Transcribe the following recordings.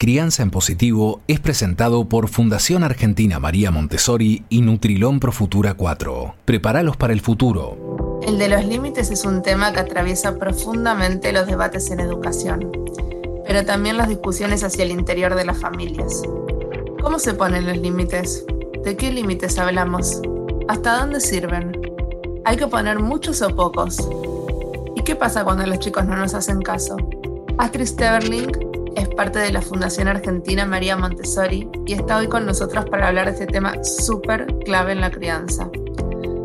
Crianza en Positivo es presentado por Fundación Argentina María Montessori y Nutrilón Pro Futura 4. Prepáralos para el futuro. El de los límites es un tema que atraviesa profundamente los debates en educación, pero también las discusiones hacia el interior de las familias. ¿Cómo se ponen los límites? ¿De qué límites hablamos? ¿Hasta dónde sirven? ¿Hay que poner muchos o pocos? ¿Y qué pasa cuando los chicos no nos hacen caso? Astrid Steverling es parte de la Fundación Argentina María Montessori y está hoy con nosotros para hablar de este tema súper clave en la crianza.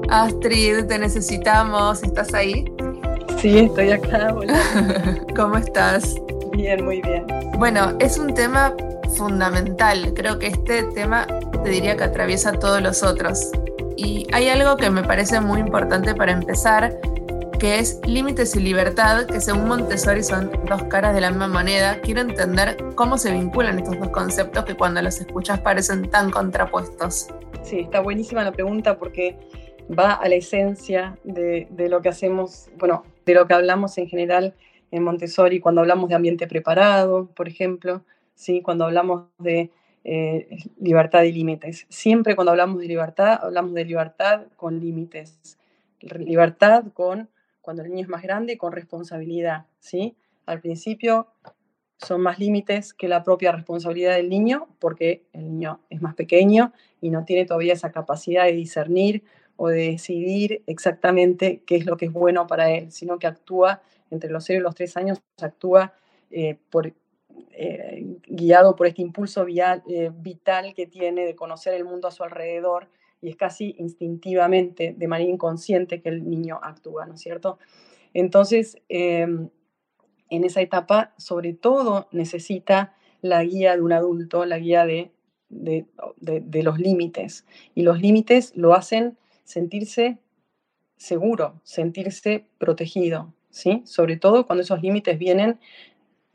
Astrid, te necesitamos, ¿estás ahí? Sí, estoy acá. ¿Cómo estás? Bien, muy bien. Bueno, es un tema fundamental. Creo que este tema te diría que atraviesa todos los otros. Y hay algo que me parece muy importante para empezar, que es límites y libertad, que según Montessori son dos caras de la misma moneda. Quiero entender cómo se vinculan estos dos conceptos que cuando los escuchas parecen tan contrapuestos. Sí, está buenísima la pregunta porque va a la esencia de, lo que hacemos, bueno, de lo que hablamos en general en Montessori cuando hablamos de ambiente preparado, por ejemplo, ¿sí? cuando hablamos de eh, libertad y límites. Siempre cuando hablamos de libertad, hablamos de libertad con límites. Libertad con cuando el niño es más grande, con responsabilidad, ¿sí? Al principio son más límites que la propia responsabilidad del niño, porque el niño es más pequeño y no tiene todavía esa capacidad de discernir o de decidir exactamente qué es lo que es bueno para él, sino que actúa entre los 0 y los 3 años, actúa eh, eh, guiado por este impulso eh, vital que tiene de conocer el mundo a su alrededor y es casi instintivamente, de manera inconsciente, que el niño actúa, ¿no es cierto? Entonces, em, en esa etapa, sobre todo, necesita la guía de un adulto, la guía de, de, los límites. Y los límites lo hacen sentirse seguro, sentirse protegido, ¿sí? Sobre todo cuando esos límites vienen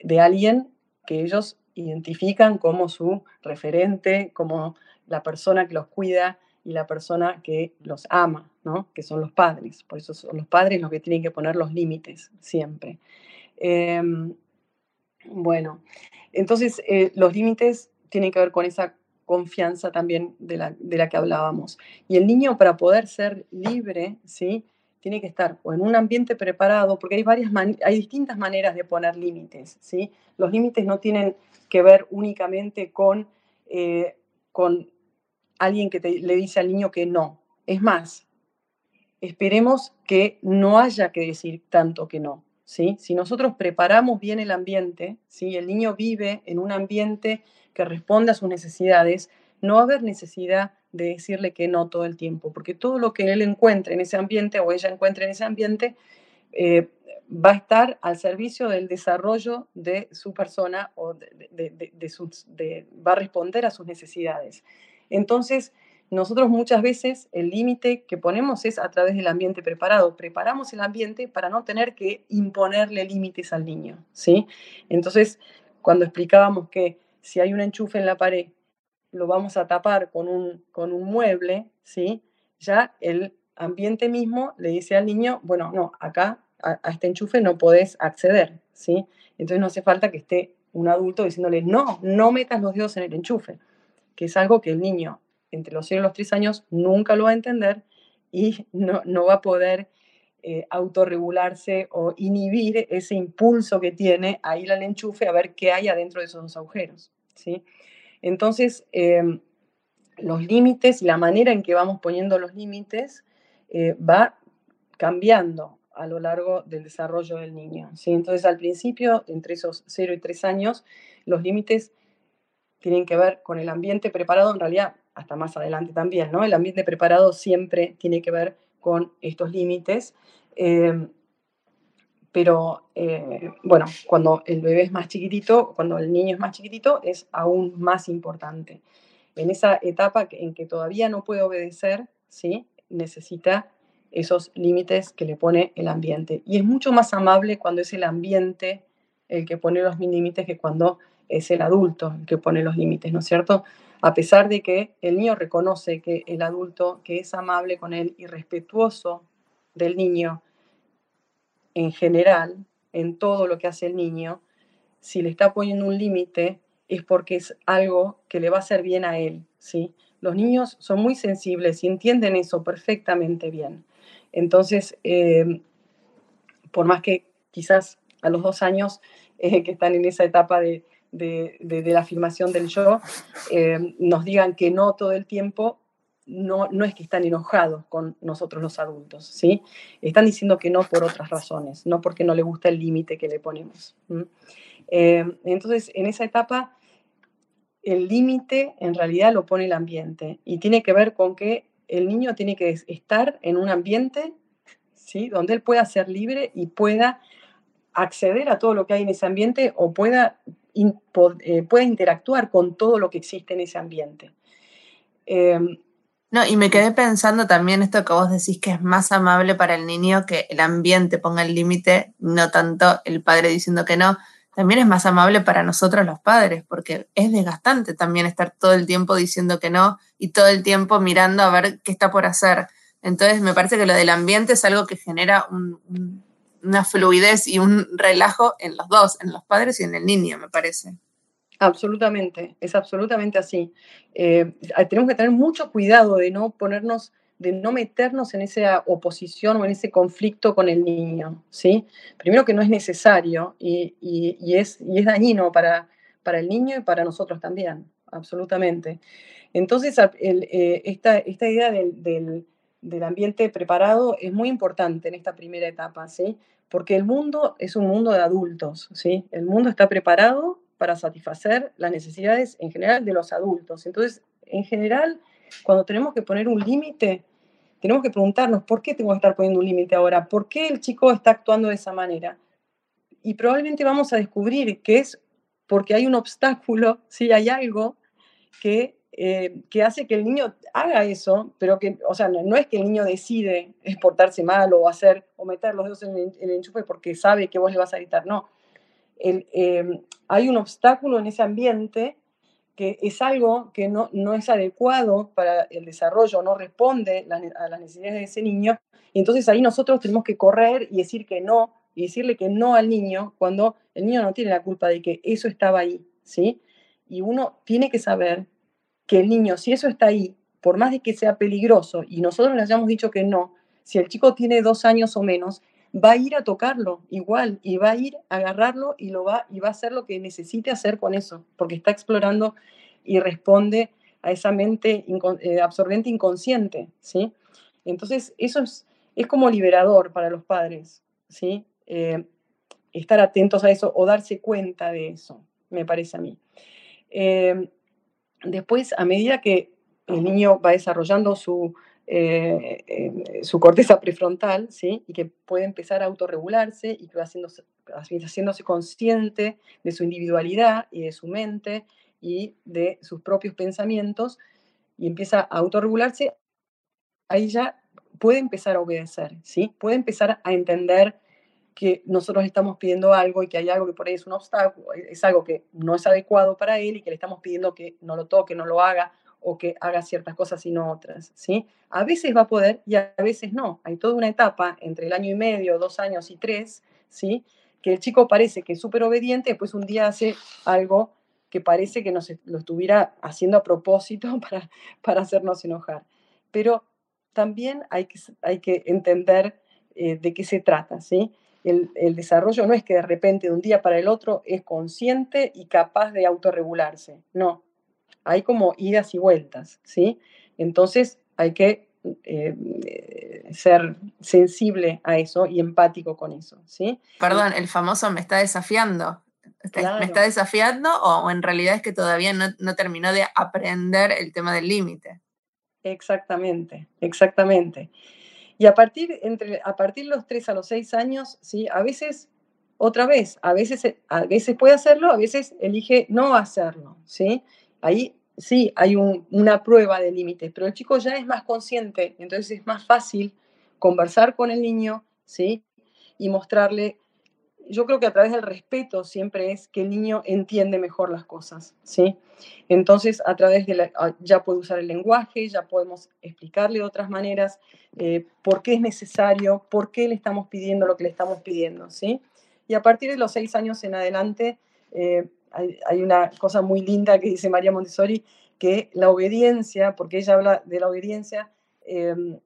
de alguien que ellos identifican como su referente, como la persona que los cuida, y la persona que los ama, ¿no? que son los padres. Por eso son los padres los que tienen que poner los límites siempre. Em, bueno, entonces eh, los límites tienen que ver con esa confianza también de la, de la, que hablábamos. Y el niño para poder ser libre, ¿sí? tiene que estar en un ambiente preparado, porque hay, varias hay distintas maneras de poner límites. ¿sí? Los límites no tienen que ver únicamente con, eh, con alguien que le dice al niño que no. Es más, esperemos que no haya que decir tanto que no. ¿sí? Si nosotros preparamos bien el ambiente, ¿sí? el niño vive en un ambiente que responde a sus necesidades, no va a haber necesidad de decirle que no todo el tiempo, porque todo lo que él encuentre en ese ambiente o ella encuentre en ese ambiente eh, va a estar al servicio del desarrollo de su persona o de, va a responder a sus necesidades. Entonces, nosotros muchas veces el límite que ponemos es a través del ambiente preparado. Preparamos el ambiente para no tener que imponerle límites al niño, ¿sí? Entonces, cuando explicábamos que si hay un enchufe en la pared, lo vamos a tapar con un, con un mueble, ¿sí? Ya el ambiente mismo le dice al niño, bueno, no, acá a, este enchufe no podés acceder, ¿sí? Entonces no hace falta que esté un adulto diciéndole, no, no metas los dedos en el enchufe que es algo que el niño entre los 0 y los 3 años nunca lo va a entender y no, va a poder eh, autorregularse o inhibir ese impulso que tiene a ir al enchufe a ver qué hay adentro de esos dos agujeros. ¿sí? Entonces, em, los límites y la manera en que vamos poniendo los límites eh, va cambiando a lo largo del desarrollo del niño. ¿sí? Entonces, al principio, entre esos 0 y 3 años, los límites tienen que ver con el ambiente preparado, en realidad hasta más adelante también, ¿no? El ambiente preparado siempre tiene que ver con estos límites. Eh, pero eh, bueno, cuando el bebé es más chiquitito, cuando el niño es más chiquitito, es aún más importante. En esa etapa en que todavía no puede obedecer, ¿sí? necesita esos límites que le pone el ambiente. Y es mucho más amable cuando es el ambiente el que pone los límites que cuando es el adulto que pone los límites, ¿no es cierto? A pesar de que el niño reconoce que el adulto que es amable con él y respetuoso del niño en general, en todo lo que hace el niño, si le está poniendo un límite, es porque es algo que le va a hacer bien a él, ¿sí? Los niños son muy sensibles y entienden eso perfectamente bien. Entonces, eh, por más que quizás a los dos años eh, que están en esa etapa de, la afirmación del yo, eh, nos digan que no todo el tiempo, no, no es que están enojados con nosotros los adultos, ¿sí? Están diciendo que no por otras razones, no porque no le gusta el límite que le ponemos. entonces, en esa etapa, el límite en realidad lo pone el ambiente y tiene que ver con que el niño tiene que estar en un ambiente ¿sí? donde él pueda ser libre y pueda acceder a todo lo que hay en ese ambiente o pueda, eh, pueda interactuar con todo lo que existe en ese ambiente. Em, no, y me quedé pensando también esto que vos decís que es más amable para el niño que el ambiente ponga el límite, no tanto el padre diciendo que no, también es más amable para nosotros los padres, porque es desgastante también estar todo el tiempo diciendo que no y todo el tiempo mirando a ver qué está por hacer. Entonces me parece que lo del ambiente es algo que genera una fluidez y un relajo en los dos, en los padres y en el niño, me parece. Absolutamente, es absolutamente así. Eh, tenemos que tener mucho cuidado de no ponernos de no meternos en esa oposición o en ese conflicto con el niño, ¿sí? Primero que no es necesario y, es, dañino para, el niño y para nosotros también, absolutamente. Entonces, eh, esta, idea del, ambiente preparado es muy importante en esta primera etapa, ¿sí? Porque el mundo es un mundo de adultos, ¿sí? El mundo está preparado para satisfacer las necesidades en general de los adultos. Entonces, en general, cuando tenemos que poner un límite, tenemos que preguntarnos, ¿por qué tengo que estar poniendo un límite ahora? ¿Por qué el chico está actuando de esa manera? Y probablemente vamos a descubrir que es porque hay un obstáculo, si hay algo que, eh, que hace que el niño haga eso, pero que, o sea, no, es que el niño decide portarse mal o hacer o meter los dedos en el, enchufe porque sabe que vos le vas a gritar, no. Eh, hay un obstáculo en ese ambiente que es algo que no, no es adecuado para el desarrollo, no responde a las necesidades de ese niño, y entonces ahí nosotros tenemos que correr y decir que no, y decirle que no al niño cuando el niño no tiene la culpa de que eso estaba ahí, ¿sí? Y uno tiene que saber que el niño, si eso está ahí, por más de que sea peligroso, y nosotros le hayamos dicho que no, si el chico tiene dos años o menos, va a ir a tocarlo igual y va a ir a agarrarlo y, lo va, y va a hacer lo que necesite hacer con eso, porque está explorando y responde a esa mente eh, absorbente inconsciente, ¿sí? Entonces, eso es, es como liberador para los padres, ¿sí? Eh, estar atentos a eso o darse cuenta de eso, me parece a mí. Eh, después, a medida que el niño va desarrollando su eh, su corteza prefrontal, ¿sí? Y que puede empezar a autorregularse y que va haciéndose, haciéndose consciente de su individualidad y de su mente y de sus propios pensamientos y empieza a autorregularse, ahí ya puede empezar a obedecer, ¿sí? Puede empezar a entender que nosotros estamos pidiendo algo y que hay algo que por ahí es un obstáculo, es algo que no es adecuado para él y que le estamos pidiendo que no lo toque, no lo haga o que haga ciertas cosas y no otras, ¿sí? A veces va a poder y a veces no. Hay toda una etapa entre el año y medio, dos años y tres, ¿sí? Que el chico parece que es súper obediente, después un día hace algo que parece que nos lo estuviera haciendo a propósito para, para hacernos enojar. Pero también hay que, hay que entender eh, de qué se trata, ¿sí? El, el, desarrollo no es que de repente de un día para el otro es consciente y capaz de autorregularse, no, hay como idas y vueltas, ¿sí? Entonces hay que eh, ser sensible a eso y empático con eso, ¿sí? Perdón, el famoso me está desafiando. ¿Me está desafiando o, en realidad es que todavía no, terminó de aprender el tema del límite? Exactamente, exactamente. Y a partir, entre, a partir de los 3 a los 6 años, ¿sí? a veces, otra vez, a veces, a veces puede hacerlo, a veces elige no hacerlo. ¿sí? Ahí sí hay una prueba de límites, pero el chico ya es más consciente, entonces es más fácil conversar con el niño, ¿sí? Y mostrarle, yo creo que a través del respeto siempre es que el niño entiende mejor las cosas, ¿sí? Entonces, a través de la, ah, ya puede usar el lenguaje, ya podemos explicarle de otras maneras eh, por qué es necesario, por qué le estamos pidiendo lo que le estamos pidiendo, ¿sí? Y a partir de los seis años en adelante, eh, hay, una cosa muy linda que dice María Montessori, que la obediencia, porque ella habla de la obediencia, em,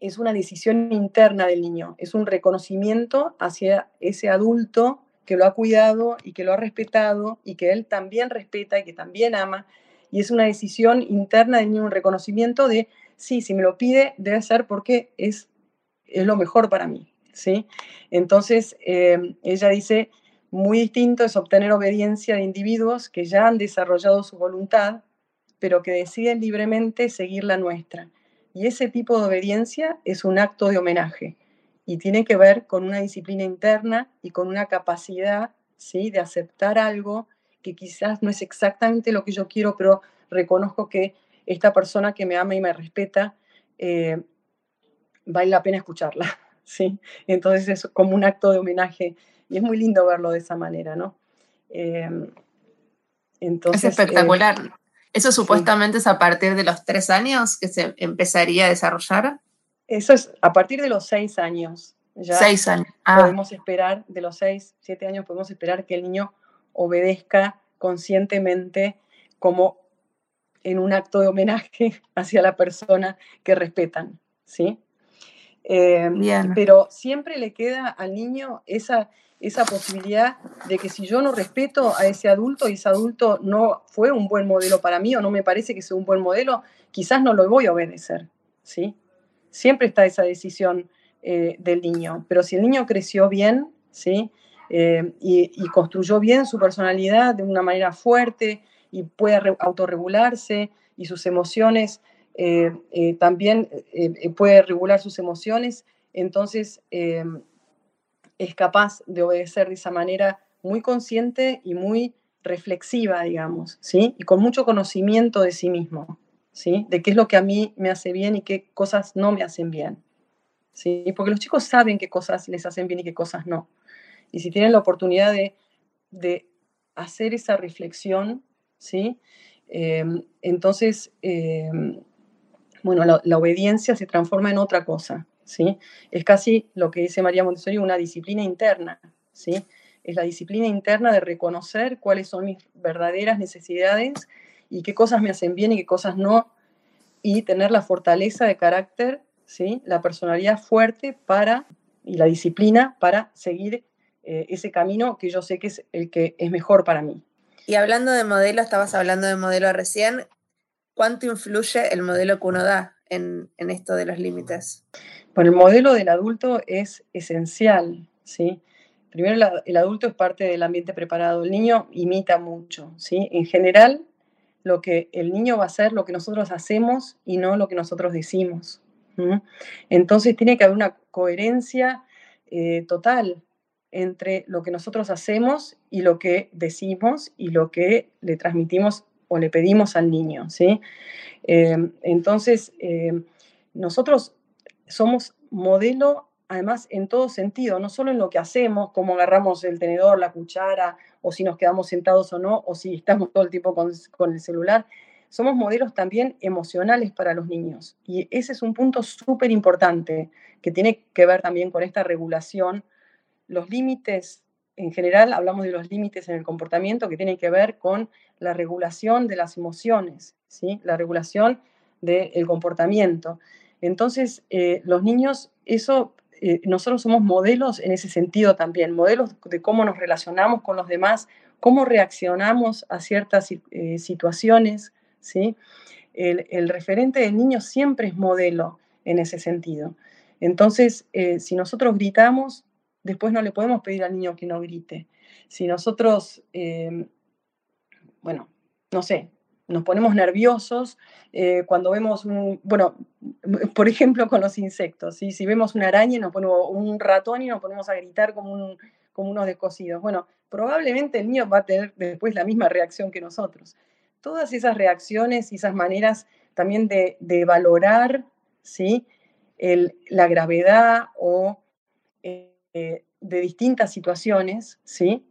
es una decisión interna del niño, es un reconocimiento hacia ese adulto que lo ha cuidado y que lo ha respetado y que él también respeta y que también ama. Y es una decisión interna del niño, un reconocimiento de, sí, si me lo pide, debe ser porque es, es lo mejor para mí. ¿sí? Entonces, em, ella dice, muy distinto es obtener obediencia de individuos que ya han desarrollado su voluntad, pero que deciden libremente seguir la nuestra. Y ese tipo de obediencia es un acto de homenaje y tiene que ver con una disciplina interna y con una capacidad ¿sí? de aceptar algo que quizás no es exactamente lo que yo quiero, pero reconozco que esta persona que me ama y me respeta, eh, vale la pena escucharla. ¿sí? Entonces es como un acto de homenaje y es muy lindo verlo de esa manera, ¿no? Em, entonces, es espectacular. Eh, ¿Eso supuestamente es a partir de los tres años que se empezaría a desarrollar? Eso es a partir de los seis años. Ya seis años. Ah. Podemos esperar, de los seis, siete años, podemos esperar que el niño obedezca conscientemente como en un acto de homenaje hacia la persona que respetan, ¿sí? Eh, pero siempre le queda al niño esa, esa posibilidad de que si yo no respeto a ese adulto y ese adulto no fue un buen modelo para mí o no me parece que sea un buen modelo, quizás no lo voy a obedecer, ¿sí? Siempre está esa decisión eh, del niño, pero si el niño creció bien, ¿sí? Eh, y, construyó bien su personalidad de una manera fuerte y puede autorregularse y sus emociones eh, también puede regular sus emociones, entonces es capaz de obedecer de esa manera muy consciente y muy reflexiva, digamos, ¿sí? Y con mucho conocimiento de sí mismo, ¿sí? De qué es lo que a mí me hace bien y qué cosas no me hacen bien, ¿sí? Porque los chicos saben qué cosas les hacen bien y qué cosas no. Y si tienen la oportunidad de, de hacer esa reflexión, ¿sí? entonces bueno, la, obediencia se transforma en otra cosa, ¿sí? Es casi lo que dice María Montessori, una disciplina interna, ¿sí? Es la disciplina interna de reconocer cuáles son mis verdaderas necesidades y qué cosas me hacen bien y qué cosas no, y tener la fortaleza de carácter, ¿sí? La personalidad fuerte para, y la disciplina para seguir eh, ese camino que yo sé que es el que es mejor para mí. Y hablando de modelo, estabas hablando de modelo recién, ¿Cuánto influye el modelo que uno da en, esto de los límites? Bueno, el modelo del adulto es esencial, ¿sí? Primero, el adulto es parte del ambiente preparado. El niño imita mucho, ¿sí? En general, lo que el niño va a hacer, lo que nosotros hacemos y no lo que nosotros decimos. Entonces, tiene que haber una coherencia eh, total entre lo que nosotros hacemos y lo que decimos y lo que le transmitimos le pedimos al niño, ¿sí? Eh, entonces, eh, nosotros somos modelo, además, en todo sentido, no solo en lo que hacemos, cómo agarramos el tenedor, la cuchara, o si nos quedamos sentados o no, o si estamos todo el tiempo con, con el celular. Somos modelos también emocionales para los niños. Y ese es un punto súper importante que tiene que ver también con esta regulación. Los límites en general hablamos de los límites en el comportamiento que tienen que ver con la regulación de las emociones, ¿sí? la regulación del comportamiento. Entonces, eh, los niños, eso, eh, nosotros somos modelos en ese sentido también, modelos de cómo nos relacionamos con los demás, cómo reaccionamos a ciertas eh, situaciones. ¿sí? El, el, referente del niño siempre es modelo en ese sentido. Entonces, si nosotros gritamos, después no le podemos pedir al niño que no grite. Si nosotros, em, bueno, no sé, nos ponemos nerviosos eh, cuando vemos un, bueno, por ejemplo con los insectos, si vemos una araña y nos ponemos un ratón y nos ponemos a gritar como, un, como unos descosidos. Bueno, probablemente el niño va a tener después la misma reacción que nosotros. Todas esas reacciones y esas maneras también de, valorar ¿sí? la gravedad o eh, de distintas situaciones, ¿sí?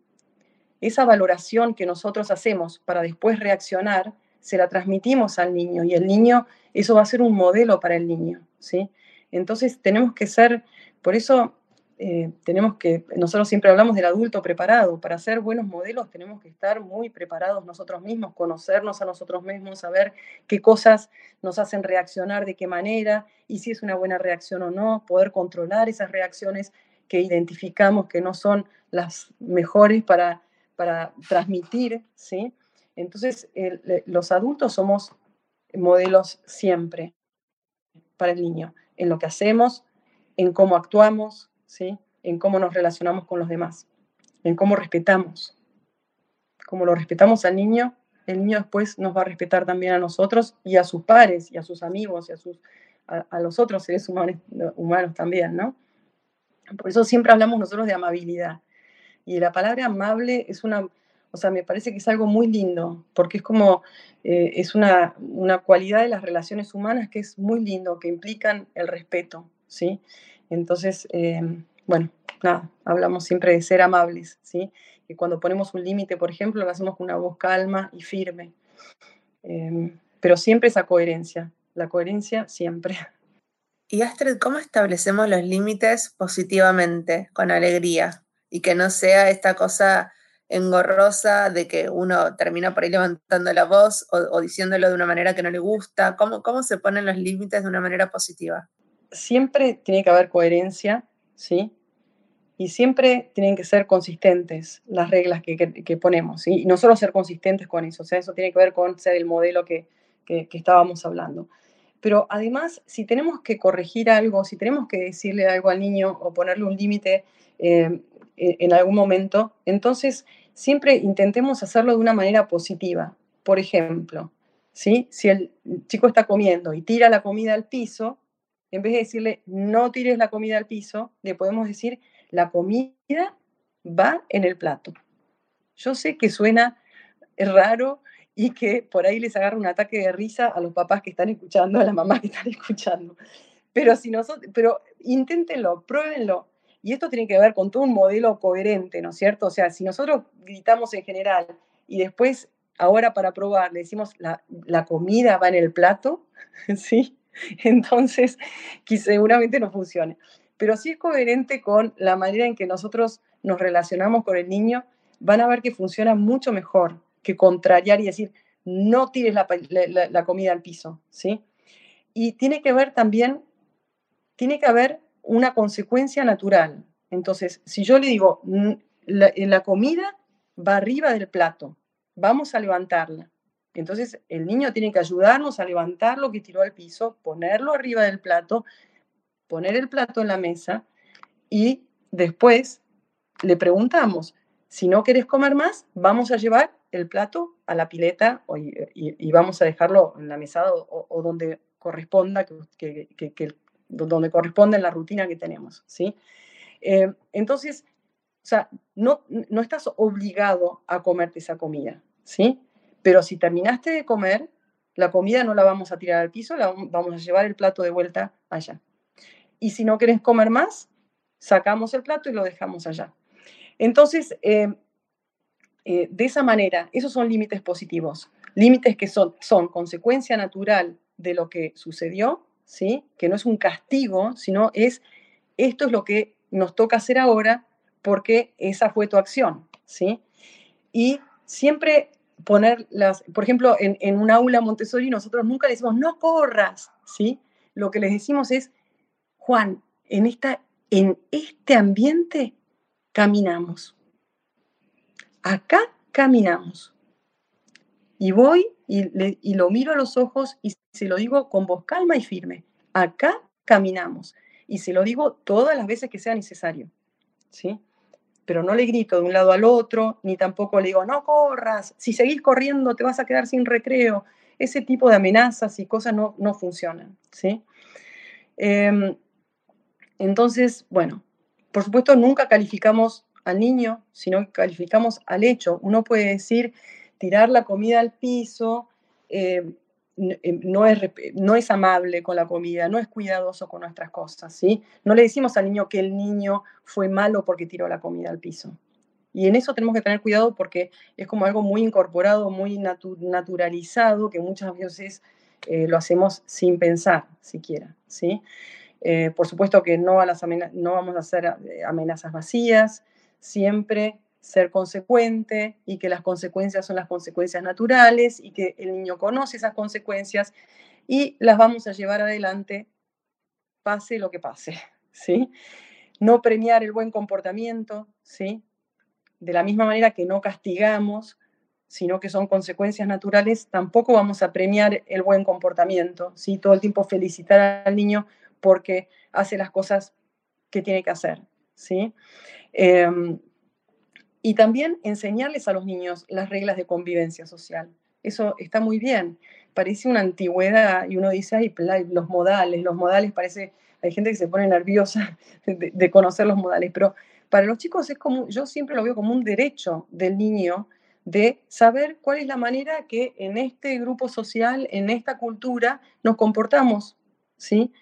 Esa valoración que nosotros hacemos para después reaccionar, se la transmitimos al niño y el niño, eso va a ser un modelo para el niño, ¿sí? Entonces tenemos que ser, por eso eh, tenemos que, nosotros siempre hablamos del adulto preparado, para ser buenos modelos tenemos que estar muy preparados nosotros mismos, conocernos a nosotros mismos, saber qué cosas nos hacen reaccionar, de qué manera, y si es una buena reacción o no, poder controlar esas reacciones que identificamos que no son las mejores para, para transmitir, ¿sí? Entonces, los adultos somos modelos siempre para el niño, en lo que hacemos, en cómo actuamos, ¿sí? en cómo nos relacionamos con los demás, en cómo respetamos. Como lo respetamos al niño, el niño después nos va a respetar también a nosotros y a sus pares y a sus amigos y a, sus, a, los otros seres humanos, humanos también, ¿no? Por eso siempre hablamos nosotros de amabilidad. Y la palabra amable es una, o sea, me parece que es algo muy lindo, porque es como, eh, es una, una cualidad de las relaciones humanas que es muy lindo, que implican el respeto, ¿sí? Entonces, em, bueno, nada, hablamos siempre de ser amables, ¿sí? Y cuando ponemos un límite, por ejemplo, lo hacemos con una voz calma y firme. Em, pero siempre esa coherencia, la coherencia siempre. Y Astrid, ¿cómo establecemos los límites positivamente, con alegría? Y que no sea esta cosa engorrosa de que uno termina por ahí levantando la voz o, diciéndolo de una manera que no le gusta. ¿Cómo, ¿Cómo se ponen los límites de una manera positiva? siempre tiene que haber coherencia, ¿sí? Y siempre tienen que ser consistentes las reglas que, ponemos, Y no solo ser consistentes con eso, o eso tiene que ver con ser el modelo que, estábamos hablando. Pero además, si tenemos que corregir algo, si tenemos que decirle algo al niño o ponerle un límite eh, en algún momento, entonces siempre intentemos hacerlo de una manera positiva. Por ejemplo, ¿sí? si el chico está comiendo y tira la comida al piso, en vez de decirle no tires la comida al piso, le podemos decir la comida va en el plato. Yo sé que suena raro y que por ahí les agarra un ataque de risa a los papás que están escuchando, a las mamás que están escuchando. Pero, si nosotros, pero inténtenlo, pruébenlo. Y esto tiene que ver con todo un modelo coherente, ¿no es cierto? O sea, si nosotros gritamos en general y después, ahora para probar, le decimos la, la comida va en el plato, ¿sí? Entonces, que seguramente no funcione. Pero si es coherente con la manera en que nosotros nos relacionamos con el niño, van a ver que funciona mucho mejor que contrariar y decir, no tires la, comida al piso, ¿sí? Y tiene que ver también, tiene que haber una consecuencia natural. Entonces, si yo le digo, la comida va arriba del plato, vamos a levantarla. Entonces el niño tiene que ayudarnos a levantar lo que tiró al piso, ponerlo arriba del plato, poner el plato en la mesa y después le preguntamos, si no quieres comer más, vamos a llevar el plato a la pileta y, vamos a dejarlo en la mesa o, donde corresponda, que, donde corresponde en la rutina que tenemos. ¿sí? Eh, entonces, o sea, no, no estás obligado a comerte esa comida, ¿sí? Pero si terminaste de comer, la comida no la vamos a tirar al piso, la vamos a llevar el plato de vuelta allá. Y si no querés comer más, sacamos el plato y lo dejamos allá. Entonces, eh, eh, de esa manera, esos son límites positivos, límites que son, son consecuencia natural de lo que sucedió, ¿sí? que no es un castigo, sino es esto es lo que nos toca hacer ahora porque esa fue tu acción. ¿sí? Y siempre poner las, por ejemplo, en, en un aula Montessori nosotros nunca le decimos, no corras, ¿sí? Lo que les decimos es, Juan, en, esta, en este ambiente caminamos. Acá caminamos. Y voy y, y lo miro a los ojos y se lo digo con voz calma y firme. Acá caminamos. Y se lo digo todas las veces que sea necesario. ¿Sí? pero no le grito de un lado al otro, ni tampoco le digo, no corras, si seguís corriendo te vas a quedar sin recreo. Ese tipo de amenazas y cosas no, no funcionan, ¿sí? Em, entonces, bueno, por supuesto nunca calificamos al niño, sino que calificamos al hecho. Uno puede decir, tirar la comida al piso, eh, eh, no es, no es amable con la comida, no es cuidadoso con nuestras cosas, ¿sí? No le decimos al niño que el niño fue malo porque tiró la comida al piso. Y en eso tenemos que tener cuidado porque es como algo muy incorporado, muy naturalizado, que muchas veces eh, lo hacemos sin pensar siquiera, ¿sí? Por supuesto que no, a las no vamos a hacer amenazas vacías, siempre ser consecuente y que las consecuencias son las consecuencias naturales y que el niño conoce esas consecuencias y las vamos a llevar adelante pase lo que pase, ¿sí? No premiar el buen comportamiento, ¿sí? De la misma manera que no castigamos, sino que son consecuencias naturales, tampoco vamos a premiar el buen comportamiento, ¿sí? Todo el tiempo felicitar al niño porque hace las cosas que tiene que hacer, ¿sí? Em, y también enseñarles a los niños las reglas de convivencia social. Eso está muy bien. Parece una antigüedad y uno dice, ay, los modales, los modales parece, hay gente que se pone nerviosa de, de conocer los modales, pero para los chicos es como, yo siempre lo veo como un derecho del niño de saber cuál es la manera que en este grupo social, en esta cultura, nos comportamos, ¿sí?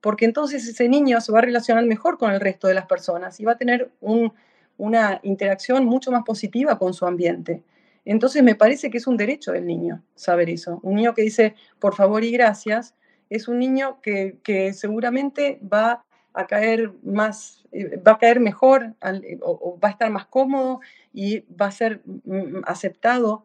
Porque entonces ese niño se va a relacionar mejor con el resto de las personas y va a tener una interacción mucho más positiva con su ambiente. Entonces me parece que es un derecho del niño saber eso. Un niño que dice por favor y gracias es un niño que, seguramente va a caer más, eh, va a caer mejor o, va a estar más cómodo y va a ser mm, aceptado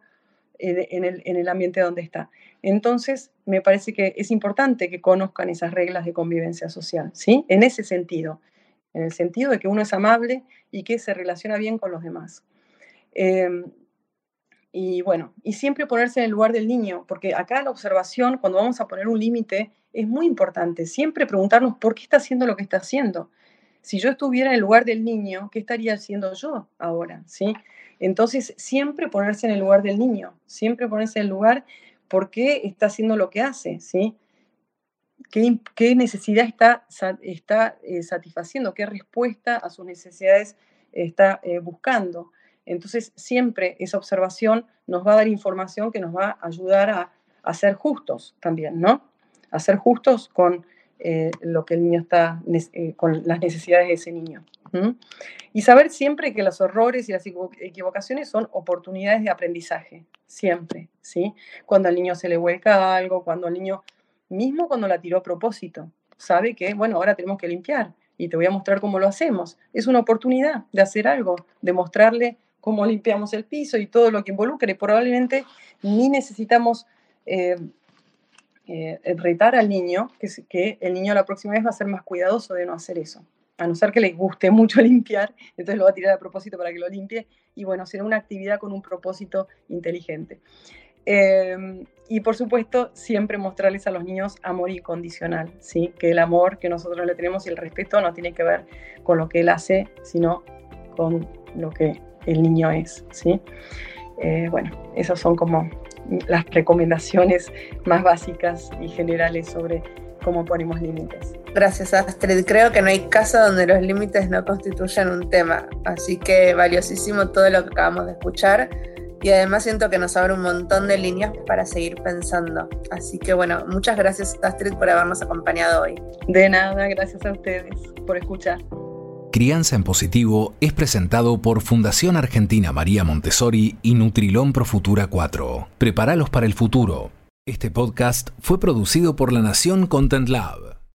en, el, ambiente donde está. Entonces, me parece que es importante que conozcan esas reglas de convivencia social, ¿sí? En ese sentido, en el sentido de que uno es amable y que se relaciona bien con los demás. Em, y bueno, y siempre ponerse en el lugar del niño, porque acá la observación, cuando vamos a poner un límite, es muy importante. Siempre preguntarnos por qué está haciendo lo que está haciendo. Si yo estuviera en el lugar del niño, ¿qué estaría haciendo yo ahora? ¿Sí? Entonces, siempre ponerse en el lugar del niño, siempre ponerse en el lugar por qué está haciendo lo que hace, ¿sí? ¿Qué, necesidad está, está eh, satisfaciendo? ¿Qué respuesta a sus necesidades está eh, buscando? Entonces, siempre esa observación nos va a dar información que nos va a ayudar a, ser justos también, ¿no? A ser justos con eh, lo que el niño está, con las necesidades de ese niño. Y saber siempre que los errores y las equivocaciones son oportunidades de aprendizaje, siempre, ¿sí? Cuando al niño se le vuelca algo, cuando al niño, mismo cuando la tiró a propósito, sabe que, bueno, ahora tenemos que limpiar y te voy a mostrar cómo lo hacemos. Es una oportunidad de hacer algo, de mostrarle cómo limpiamos el piso y todo lo que involucre. Probablemente ni necesitamos eh, eh, retar al niño, que, que el niño la próxima vez va a ser más cuidadoso de no hacer eso a no ser que le guste mucho limpiar, entonces lo va a tirar a propósito para que lo limpie, y bueno, será una actividad con un propósito inteligente. Em, y por supuesto, siempre mostrarles a los niños amor incondicional, ¿sí? que el amor que nosotros le tenemos y el respeto no tiene que ver con lo que él hace, sino con lo que el niño es. ¿sí? Eh, bueno, esas son como las recomendaciones más básicas y generales sobre cómo ponemos límites. Gracias, Astrid. Creo que no hay caso donde los límites no constituyan un tema, así que valiosísimo todo lo que acabamos de escuchar y además siento que nos abre un montón de líneas para seguir pensando. Así que bueno, muchas gracias Astrid por habernos acompañado hoy. De nada, gracias a ustedes por escuchar. Crianza en Positivo es presentado por Fundación Argentina María Montessori y Nutrilón Pro Futura 4. Prepáralos para el futuro. Este podcast fue producido por La Nación Content Lab.